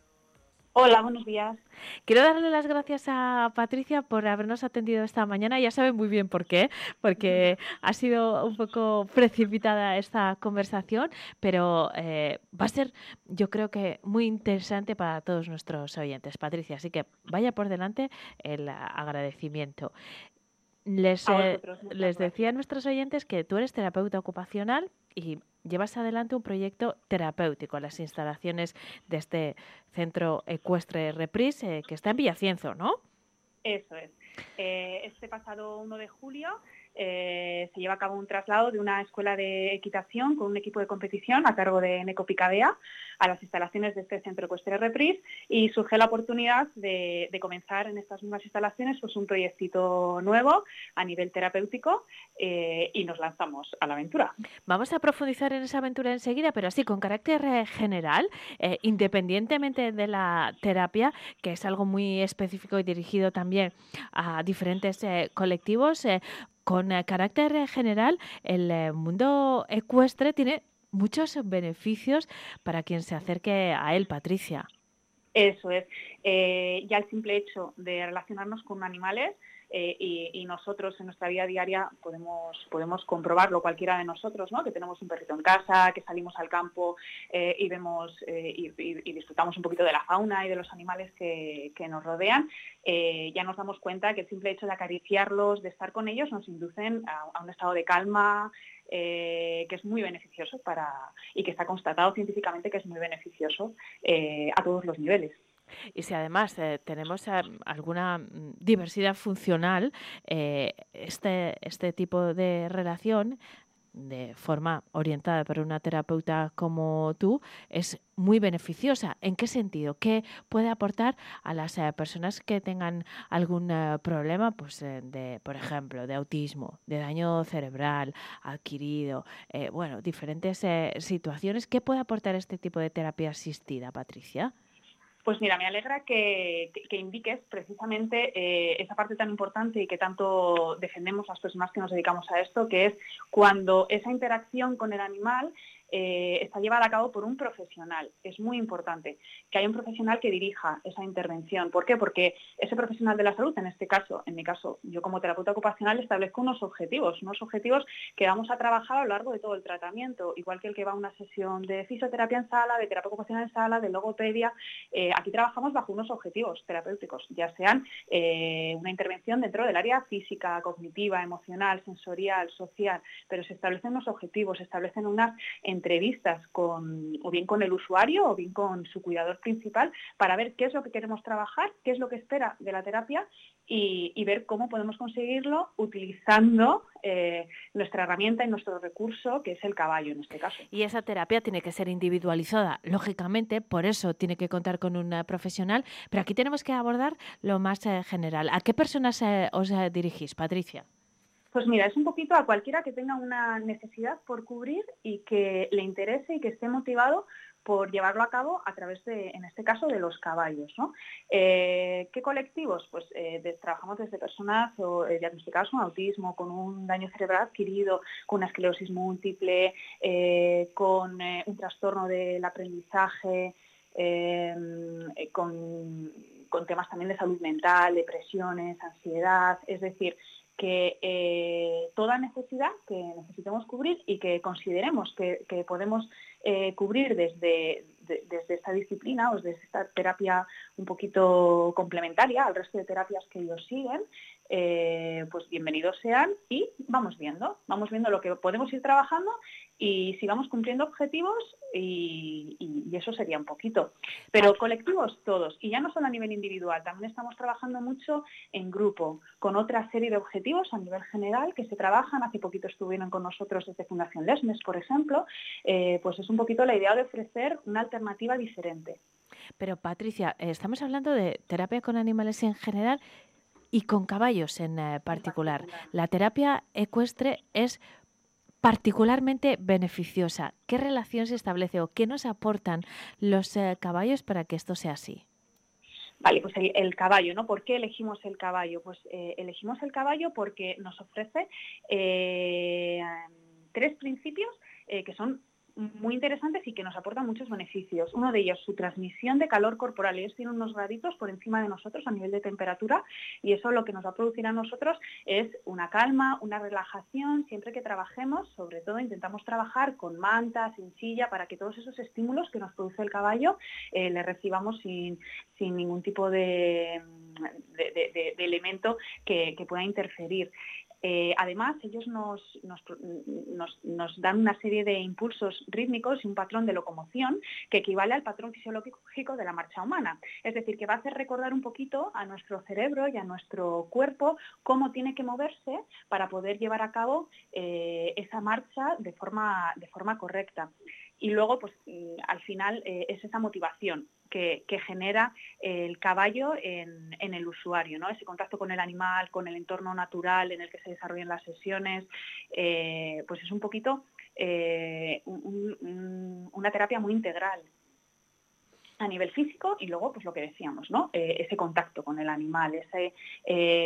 Hola, buenos días. Quiero darle las gracias a Patricia por habernos atendido esta mañana. Ya saben muy bien por qué, porque ha sido un poco precipitada esta conversación, pero eh, va a ser, yo creo que muy interesante para todos nuestros oyentes, Patricia. Así que vaya por delante el agradecimiento. Eh, les decía a nuestros oyentes que tú eres terapeuta ocupacional y llevas adelante un proyecto terapéutico en las instalaciones de este centro ecuestre Reprise eh, que está en Villacienzo, ¿no? Eso es. Eh, este pasado 1 de julio eh, se lleva a cabo un traslado de una escuela de equitación con un equipo de competición a cargo de Neco Picabea a las instalaciones de este centro ecuestre Reprise y surge la oportunidad de, comenzar en estas mismas instalaciones pues, un proyectito nuevo a nivel terapéutico eh, y nos lanzamos a la aventura. Vamos a profundizar en esa aventura enseguida, pero así con carácter eh, general, independientemente de la terapia, que es algo muy específico y dirigido también a diferentes colectivos, con eh, carácter general, el eh, mundo ecuestre tiene muchos beneficios para quien se acerque a él, Patricia. Eso es. Eh, ya el simple hecho de relacionarnos con animales eh, y, nosotros en nuestra vida diaria podemos, podemos comprobarlo, cualquiera de nosotros, ¿no? que tenemos un perrito en casa, que salimos al campo eh, y vemos eh, y, disfrutamos un poquito de la fauna y de los animales que, nos rodean, ya nos damos cuenta que el simple hecho de acariciarlos, de estar con ellos, nos inducen a, un estado de calma, que es muy beneficioso para y que está constatado científicamente que es muy beneficioso a todos los niveles. Y si además eh, tenemos eh, alguna mm, diversidad funcional, eh, este, este tipo de relación de forma orientada por una terapeuta como tú es muy beneficiosa. ¿En qué sentido? ¿Qué puede aportar a las eh, personas que tengan algún eh, problema, pues, de, por ejemplo, de autismo, de daño cerebral adquirido, bueno, diferentes situaciones? ¿Qué puede aportar este tipo de terapia asistida, Patricia? Pues mira, me alegra que, que- que indiques precisamente eh, esa parte tan importante y que tanto defendemos las personas que nos dedicamos a esto, que es cuando esa interacción con el animal eh, está llevada a cabo por un profesional. Es muy importante que haya un profesional que dirija esa intervención. ¿Por qué? Porque ese profesional de la salud, en este caso, en mi caso, yo como terapeuta ocupacional establezco unos objetivos, unos objetivos que vamos a trabajar a lo largo de todo el tratamiento, igual que el que va a una sesión de fisioterapia en sala, de terapia ocupacional en sala, de logopedia. Eh, aquí trabajamos bajo unos objetivos terapéuticos, ya sean eh, una intervención dentro del área física, cognitiva, emocional, sensorial, social, pero se establecen unos objetivos, se establecen unas entrevistas con, o bien con el usuario o bien con su cuidador principal para ver qué es lo que queremos trabajar, qué es lo que espera de la terapia y, ver cómo podemos conseguirlo utilizando eh, nuestra herramienta y nuestro recurso, que es el caballo en este caso. Y esa terapia tiene que ser individualizada, lógicamente, por eso tiene que contar con un eh, profesional, pero aquí tenemos que abordar lo más eh, general. ¿A qué personas eh, os eh, dirigís, Patricia? Pues mira, es un poquito a cualquiera que tenga una necesidad por cubrir y que le interese y que esté motivado por llevarlo a cabo a través de, en este caso, de los caballos. ¿no? Eh, ¿Qué colectivos? Pues eh, trabajamos desde personas eh, diagnosticadas con autismo, con un daño cerebral adquirido, con una esclerosis múltiple, con un trastorno del aprendizaje, con, con temas también de salud mental, depresiones, ansiedad, es decir, que eh, toda necesidad que necesitemos cubrir y que consideremos que, podemos eh, cubrir desde, desde esta disciplina o desde esta terapia un poquito complementaria al resto de terapias que ellos siguen, eh, pues bienvenidos sean y vamos viendo, vamos viendo lo que podemos ir trabajando y sigamos cumpliendo objetivos y, eso sería un poquito. Pero colectivos todos, y ya no solo a nivel individual, también estamos trabajando mucho en grupo, con otra serie de objetivos a nivel general que se trabajan. Hace poquito estuvieron con nosotros desde Fundación Lesmes, por ejemplo, eh, pues es un poquito la idea de ofrecer una alternativa diferente. Pero Patricia, estamos hablando de terapia con animales en general y con caballos en eh, particular. La terapia ecuestre es particularmente beneficiosa. ¿Qué relación se establece o qué nos aportan los eh, caballos para que esto sea así? Vale, pues el, caballo, ¿no? ¿Por qué elegimos el caballo? Pues eh, elegimos el caballo porque nos ofrece tres principios que son muy interesantes y que nos aportan muchos beneficios. Uno de ellos, su transmisión de calor corporal. Ellos tienen unos graditos por encima de nosotros a nivel de temperatura y eso lo que nos va a producir a nosotros es una calma, una relajación. Siempre que trabajemos, sobre todo intentamos trabajar con mantas, sin silla, para que todos esos estímulos que nos produce el caballo eh, le recibamos sin, ningún tipo de, elemento que pueda interferir. Eh, además, ellos nos, dan una serie de impulsos rítmicos y un patrón de locomoción que equivale al patrón fisiológico de la marcha humana. Es decir, que va a hacer recordar un poquito a nuestro cerebro y a nuestro cuerpo cómo tiene que moverse para poder llevar a cabo eh, esa marcha de forma, de forma correcta. Y luego, pues mm, al final eh, es esa motivación que, genera el caballo en, el usuario, ¿no? Ese contacto con el animal, con el entorno natural en el que se desarrollan las sesiones, eh, pues es un poquito eh, una terapia muy integral a nivel físico y luego pues lo que decíamos, ¿no? ese contacto con el animal, ese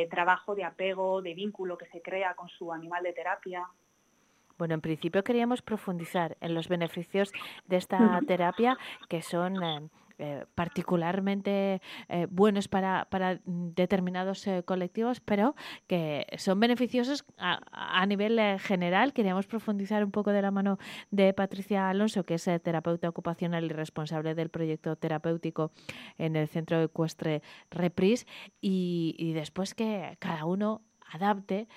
trabajo de apego, de vínculo que se crea con su animal de terapia. Bueno, en principio queríamos profundizar en los beneficios de esta terapia que son eh, eh, particularmente eh, buenos para, determinados colectivos, pero que son beneficiosos a, nivel general. Queríamos profundizar un poco de la mano de Patricia Alonso, que es terapeuta ocupacional y responsable del proyecto terapéutico en el Centro Ecuestre Repris, y después que cada uno adapte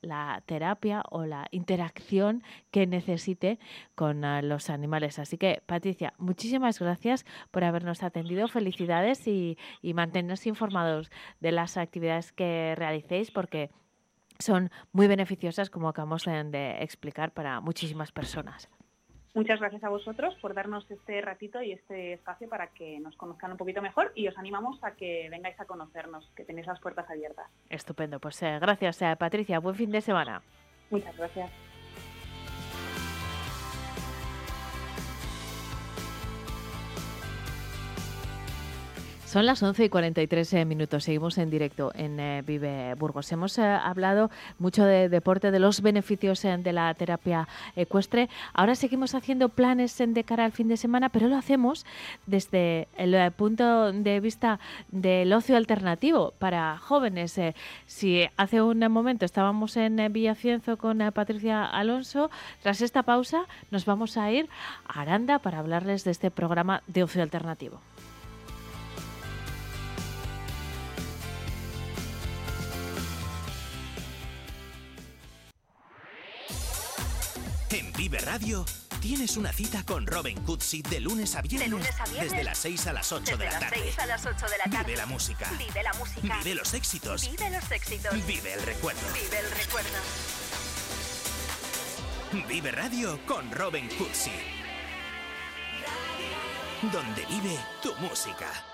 la terapia o la interacción que necesite con ah, los animales. Así que, Patricia, muchísimas gracias por habernos atendido. Felicidades y, y mantenernos informados de las actividades que realicéis porque son muy beneficiosas, como acabamos de explicar, para muchísimas personas. Muchas gracias a vosotros por darnos este ratito y este espacio para que nos conozcan un poquito mejor y os animamos a que vengáis a conocernos, que tenéis las puertas abiertas. Estupendo, pues eh, gracias eh, Patricia, buen fin de semana. Muchas gracias. Son las 11 y 43 eh, minutos. Seguimos en directo en eh, Vive Burgos. Hemos eh, hablado mucho de deporte, de los beneficios de la terapia ecuestre. Ahora seguimos haciendo planes de cara al fin de semana, pero lo hacemos desde el punto de vista del ocio alternativo para jóvenes. si hace un momento estábamos en Villacienzo con Patricia Alonso, tras esta pausa nos vamos a ir a Aranda para hablarles de este programa de ocio alternativo. En Vive Radio tienes una cita con Robin Cutsi de lunes a viernes, desde las 6 a las 8 de la tarde. Vive la música. Vive la música. Vive los éxitos. Vive los éxitos. Vive el recuerdo. Vive el recuerdo. Vive Radio con Robin Cutsi. Donde vive tu música.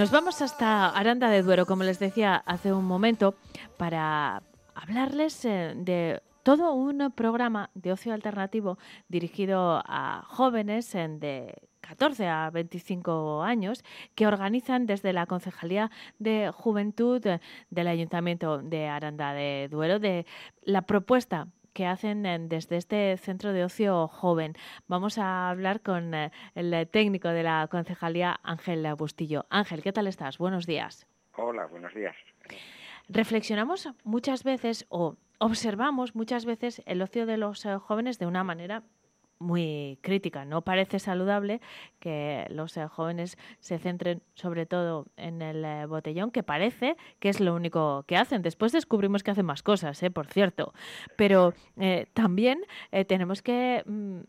Nos vamos hasta Aranda de Duero, como les decía hace un momento, para hablarles eh, de todo un programa de ocio alternativo dirigido a jóvenes eh, de 14 a 25 años que organizan desde la Concejalía de Juventud eh, del Ayuntamiento de Aranda de Duero de la propuesta que hacen eh, desde este centro de ocio joven. Vamos a hablar con eh, el técnico de la concejalía, Ángel Bustillo. Ángel, ¿qué tal estás? Buenos días. Hola, buenos días. Reflexionamos muchas veces o observamos muchas veces el ocio de los eh, jóvenes de una manera muy crítica. No parece saludable que los eh, jóvenes se centren sobre todo en el eh, botellón, que parece que es lo único que hacen. Después descubrimos que hacen más cosas, ¿eh? por cierto. Pero también tenemos que mm,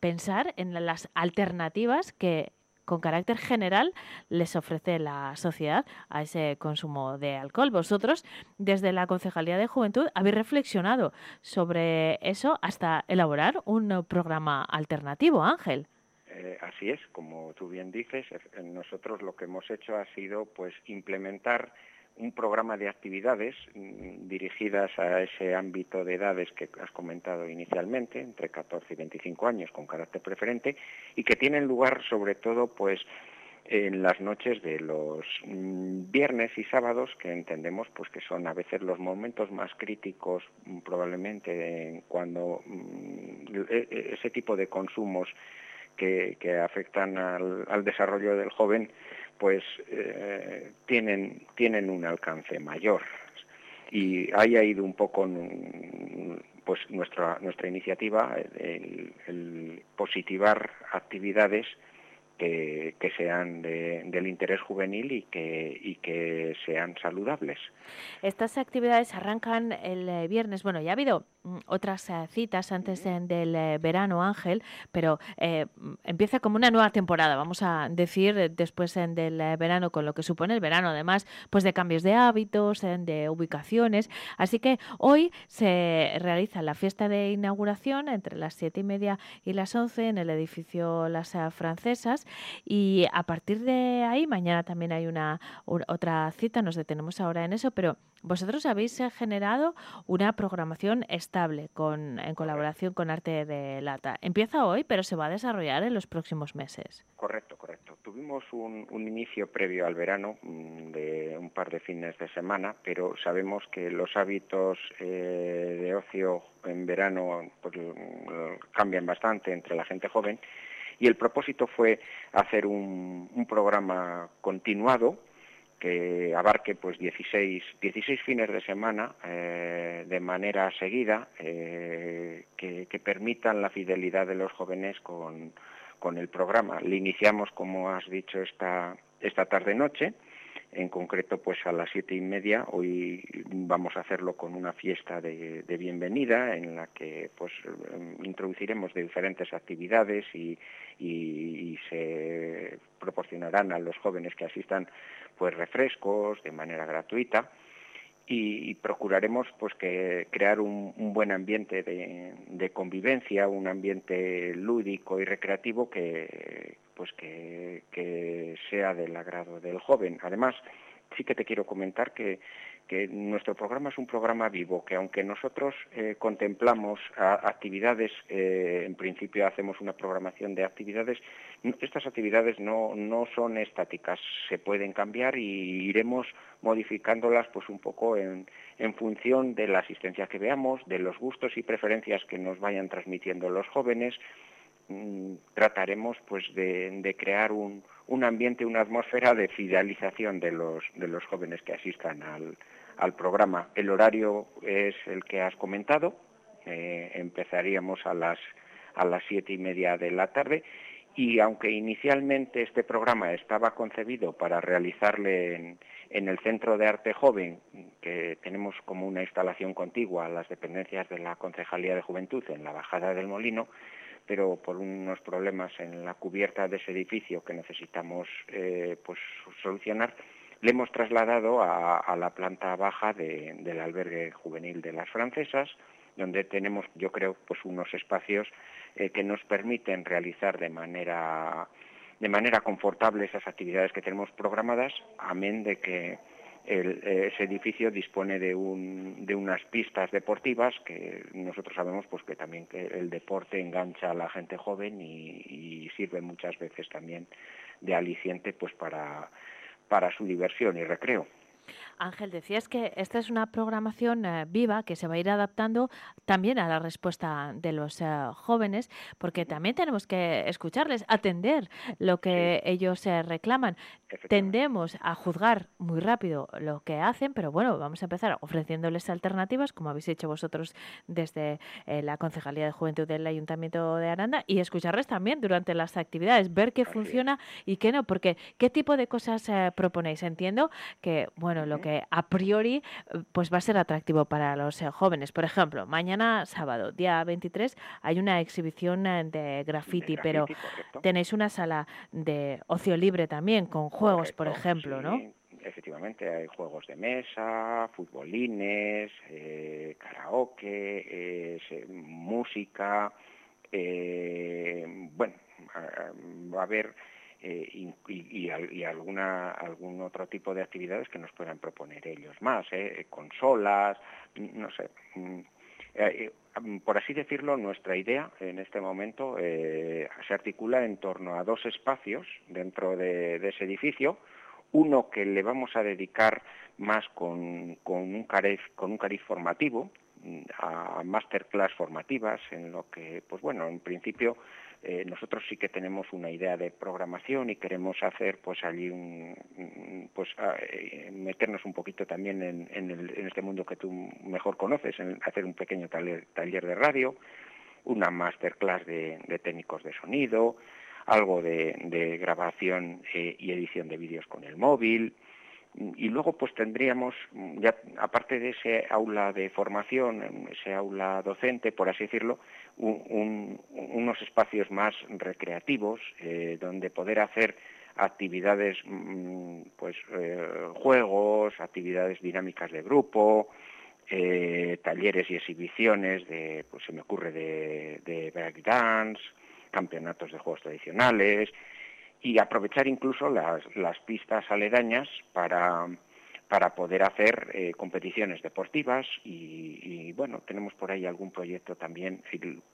pensar en las alternativas que con carácter general les ofrece la sociedad a ese consumo de alcohol. Vosotros, desde la Concejalía de Juventud, habéis reflexionado sobre eso hasta elaborar un programa alternativo, Ángel. Eh, así es, como tú bien dices, eh, nosotros lo que hemos hecho ha sido pues implementar un programa de actividades mm, dirigidas a ese ámbito de edades que has comentado inicialmente, entre 14 y 25 años, con carácter preferente, y que tienen lugar sobre todo pues en las noches de los mm, viernes y sábados que entendemos pues que son a veces los momentos más críticos mm, probablemente cuando e, e, ese tipo de consumos que, afectan al, desarrollo del joven pues eh, tienen, tienen un alcance mayor. Y ahí ha ido un poco pues nuestra, nuestra iniciativa, el, el positivar actividades que, que sean de, del interés juvenil y que, y que sean saludables. Estas actividades arrancan el eh, viernes. Bueno, ya ha habido mm, otras eh, citas antes del eh, verano, Ángel, pero eh, empieza como una nueva temporada, vamos a decir, después del verano, con lo que supone el verano, además, pues de cambios de hábitos, de ubicaciones. Así que hoy se realiza la fiesta de inauguración entre las siete y media y las once en el edificio Las Francesas y a partir de ahí, mañana también hay una, otra cita, nos detenemos ahora en eso, pero vosotros habéis generado una programación estable con, en colaboración con Arte de Lata. Empieza hoy, pero se va a desarrollar en los próximos meses. Correcto, correcto. Tuvimos un, un inicio previo al verano mm, de un par de fines de semana, pero sabemos que los hábitos eh, de ocio en verano pues, cambian bastante entre la gente joven y el propósito fue hacer un, programa continuado que abarque pues 16, 16 fines de semana eh, de manera seguida eh, que, que, permitan la fidelidad de los jóvenes con, con, el programa. Le iniciamos, como has dicho, esta, esta tarde-noche, en concreto pues a las siete y media. Hoy vamos a hacerlo con una fiesta de, bienvenida en la que pues introduciremos de diferentes actividades y, y, y se proporcionarán a los jóvenes que asistan pues refrescos de manera gratuita y, y procuraremos pues que crear un, buen ambiente de, de convivencia, un ambiente lúdico y recreativo que pues que, que sea del agrado del joven. Además, sí que te quiero comentar que, que nuestro programa es un programa vivo, que aunque nosotros eh, contemplamos actividades, eh, en principio hacemos una programación de actividades, estas actividades no, no son estáticas, se pueden cambiar y iremos modificándolas pues un poco en, en función de la asistencia que veamos, de los gustos y preferencias que nos vayan transmitiendo los jóvenes, mm, trataremos pues de, de crear un, un ambiente, una atmósfera de fidelización de los, de los jóvenes que asistan al, al programa. El horario es el que has comentado, eh, empezaríamos a las, a las siete y media de la tarde y aunque inicialmente este programa estaba concebido para realizarle en, el Centro de Arte Joven, que tenemos como una instalación contigua a las dependencias de la Concejalía de Juventud en la Bajada del Molino, pero por unos problemas en la cubierta de ese edificio que necesitamos eh, pues solucionar, le hemos trasladado a, la planta baja de- del albergue juvenil de las francesas, donde tenemos, yo creo, pues unos espacios eh, que nos permiten realizar de manera de manera confortable esas actividades que tenemos programadas, amén de que eh, ese edificio dispone de, un, de unas pistas deportivas que nosotros sabemos pues que también que el deporte engancha a la gente joven y, y sirve muchas veces también de aliciente pues para, para su diversión y recreo. Ángel, decías que esta es una programación eh, viva que se va a ir adaptando también a la respuesta de los eh, jóvenes, porque también tenemos que escucharles, atender lo que ellos eh, reclaman. Tendemos a juzgar muy rápido lo que hacen, pero bueno, vamos a empezar ofreciéndoles alternativas, como habéis hecho vosotros desde la Concejalía de Juventud del Ayuntamiento de Aranda, y escucharles también durante las actividades, ver qué funciona y qué no, porque ¿qué tipo de cosas proponéis? Entiendo que, bueno, lo que a priori eh, pues va a ser atractivo para los eh, jóvenes. Por ejemplo, mañana sábado, día 23, hay una exhibición eh, de graffiti, pero graffiti, correcto. tenéis una sala de ocio libre también, con juegos, por ejemplo, ¿no? sí. Efectivamente, hay juegos de mesa, futbolines, eh, karaoke, eh, música, eh, bueno, va a haber eh, y, y- y al- y alguna algún otro tipo de actividades que nos puedan proponer ellos más, eh, consolas, mm, no sé. mm, eh, eh, mm, por así decirlo, nuestra idea en este momento eh, se articula en torno a dos espacios dentro de, de ese edificio. Uno que le vamos a dedicar más con, con un, cariz, con un cariz formativo, mm, a masterclass formativas, en lo que, pues bueno, en principio eh, nosotros sí que tenemos una idea de programación y queremos hacer pues allí un, pues a- eh, meternos un poquito también en, en este mundo que tú mejor conoces, en hacer un pequeño taller, taller de radio, una masterclass de, de técnicos de sonido, algo de, de grabación eh, y edición de vídeos con el móvil, y luego pues tendríamos mm, ya aparte de ese aula de formación ese aula docente por así decirlo un- un- unos espacios más recreativos eh, donde poder hacer actividades mm, pues eh, juegos actividades dinámicas de grupo eh, talleres y exhibiciones de pues se me ocurre de, de breakdance campeonatos de juegos tradicionales y aprovechar incluso las, pistas aledañas para, para poder hacer eh, competiciones deportivas y, bueno, tenemos por ahí algún proyecto también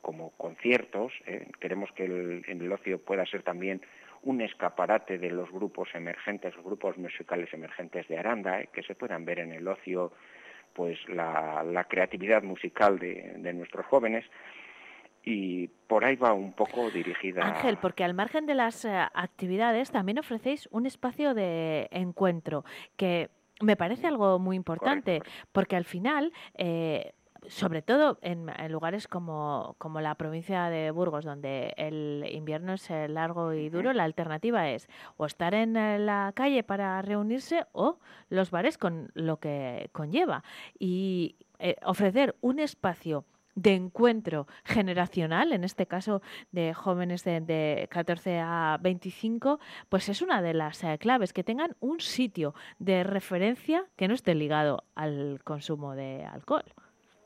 como conciertos, eh, queremos que el, el ocio pueda ser también un escaparate de los grupos emergentes, los grupos musicales emergentes de Aranda, eh, que se puedan ver en el ocio pues la, creatividad musical de nuestros jóvenes y por ahí va un poco dirigida. Ángel, porque al margen de las eh, actividades también ofrecéis un espacio de encuentro que me parece algo muy importante, porque al final, eh, sobre todo en, en lugares como, como la provincia de Burgos, donde el invierno es eh, largo y duro, la alternativa es o estar en eh, la calle para reunirse o los bares con lo que conlleva. Y eh, ofrecer un espacio de encuentro generacional, en este caso de jóvenes de, de 14 a 25, pues es una de las eh, claves, que tengan un sitio de referencia que no esté ligado al consumo de alcohol.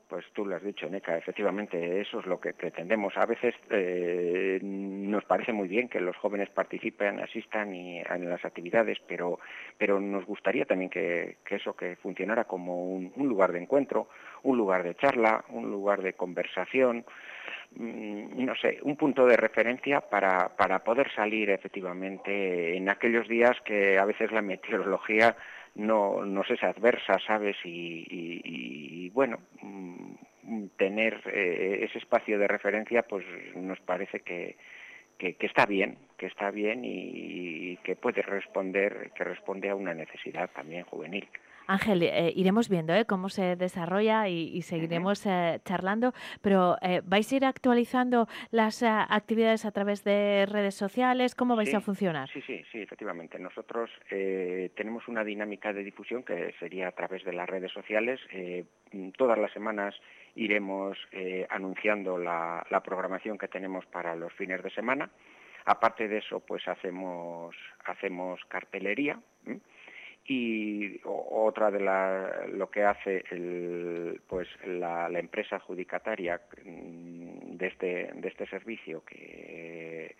Pues tú lo has dicho, Neca, efectivamente eso es lo que pretendemos. A veces eh, nos parece muy bien que los jóvenes participen, asistan y, en las actividades, pero, pero nos gustaría también que, eso que funcionara como un, lugar de encuentro, un lugar de charla, un lugar de conversación, mmm, no sé, un punto de referencia para, para poder salir efectivamente en aquellos días que a veces la meteorología no, nos es adversa, ¿sabes? Y, y, y bueno, mm, tener eh, ese espacio de referencia, pues nos parece que, que, está bien, que está bien y, y que puede responder, que responde a una necesidad también juvenil. Ángel, eh, iremos viendo eh, cómo se desarrolla y, y seguiremos eh, charlando, pero eh, ¿vais a ir actualizando las actividades a través de redes sociales? ¿Cómo vais sí, a funcionar? Sí, sí, sí, efectivamente. Nosotros eh, tenemos una dinámica de difusión que sería a través de las redes sociales. Eh, todas las semanas iremos anunciando la, la programación que tenemos para los fines de semana. Aparte de eso, pues hacemos, hacemos cartelería. ¿eh? Y otra de la, lo que hace pues la, empresa adjudicataria mm, de este, de este servicio que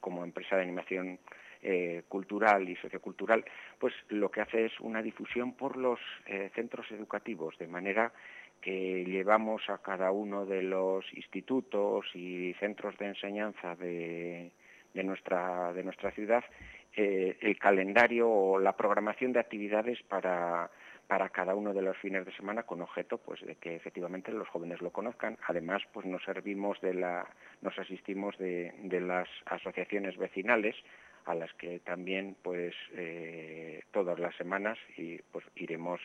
como empresa de animación eh, cultural y sociocultural, pues lo que hace es una difusión por los eh, centros educativos, de manera que llevamos a cada uno de los institutos y centros de enseñanza de, de, nuestra, de nuestra ciudad eh, el calendario o la programación de actividades para, para cada uno de los fines de semana con objeto pues de que efectivamente los jóvenes lo conozcan además pues nos servimos de la nos asistimos de, las asociaciones vecinales a las que también pues eh, todas las semanas y pues iremos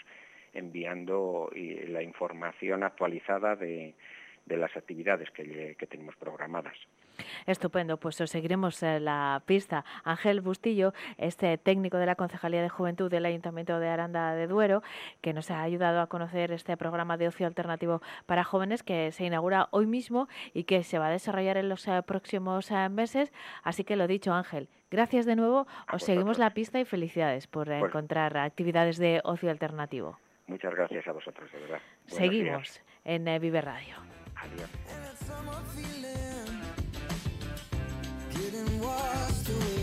enviando la información actualizada de, de las actividades que tenemos programadas. Estupendo, pues os seguiremos la pista. Ángel Bustillo, este técnico de la Concejalía de Juventud del Ayuntamiento de Aranda de Duero, que nos ha ayudado a conocer este programa de ocio alternativo para jóvenes que se inaugura hoy mismo y que se va a desarrollar en los eh, próximos eh, meses. Así que lo dicho, Ángel, gracias de nuevo. Os seguimos la pista y felicidades por encontrar actividades de ocio alternativo. Muchas gracias a vosotros, de verdad. Buenos Seguimos días. en eh, Vive Radio. Adiós. hidden was to it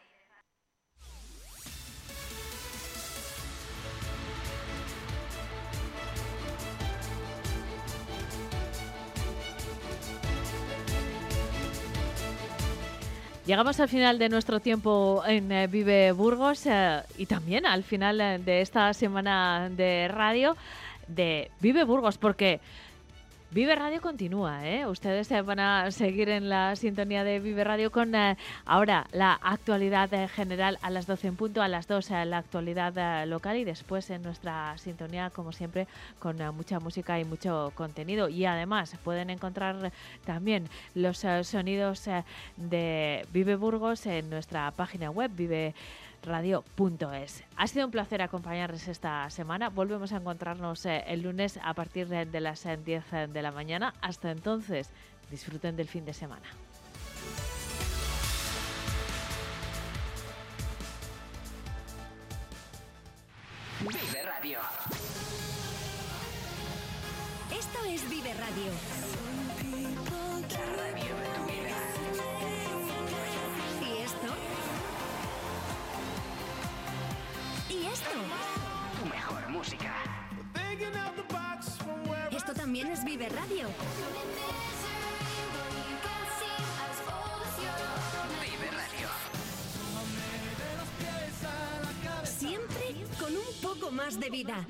Llegamos al final de nuestro tiempo en eh, Vive Burgos eh, y también al final eh, de esta semana de radio de Vive Burgos, porque Vive Radio continúa, ¿eh? Ustedes van a seguir en la sintonía de Vive Radio con eh, ahora la actualidad eh, general a las 12 en punto, a las 2 eh, la actualidad eh, local y después en nuestra sintonía, como siempre, con eh, mucha música y mucho contenido. Y además pueden encontrar también los sonidos de Vive Burgos en nuestra página web, Vive radio.es. Ha sido un placer acompañarles esta semana. Volvemos a encontrarnos eh, el lunes a partir de, las eh, 10 de la mañana. Hasta entonces, disfruten del fin de semana. Vive Radio. Esto es Vive Radio. También es Vive Radio. Vive Radio. Siempre con un poco más de vida.